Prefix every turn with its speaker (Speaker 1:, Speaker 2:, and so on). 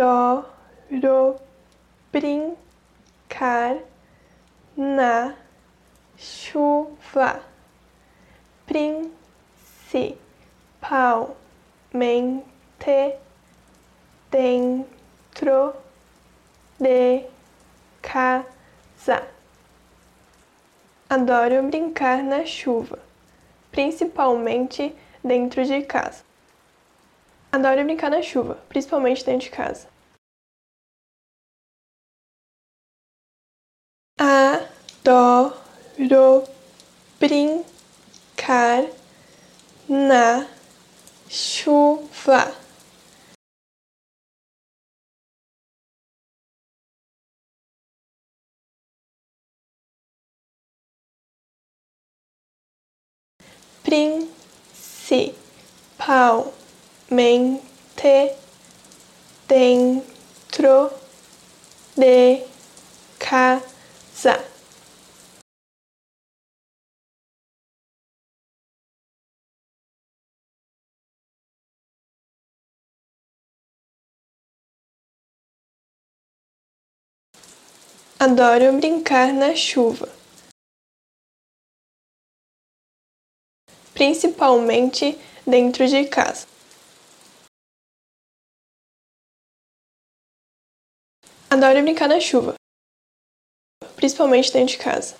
Speaker 1: Adoro brincar na chuva, principalmente dentro de casa. Adoro brincar na chuva, principalmente dentro de casa. Adoro brincar na chuva, principalmente dentro de casa. Adoro brincar na chuva. Principalmente dentro de casa. Adoro brincar na chuva, principalmente dentro de casa. Adoro brincar na chuva, principalmente dentro de casa.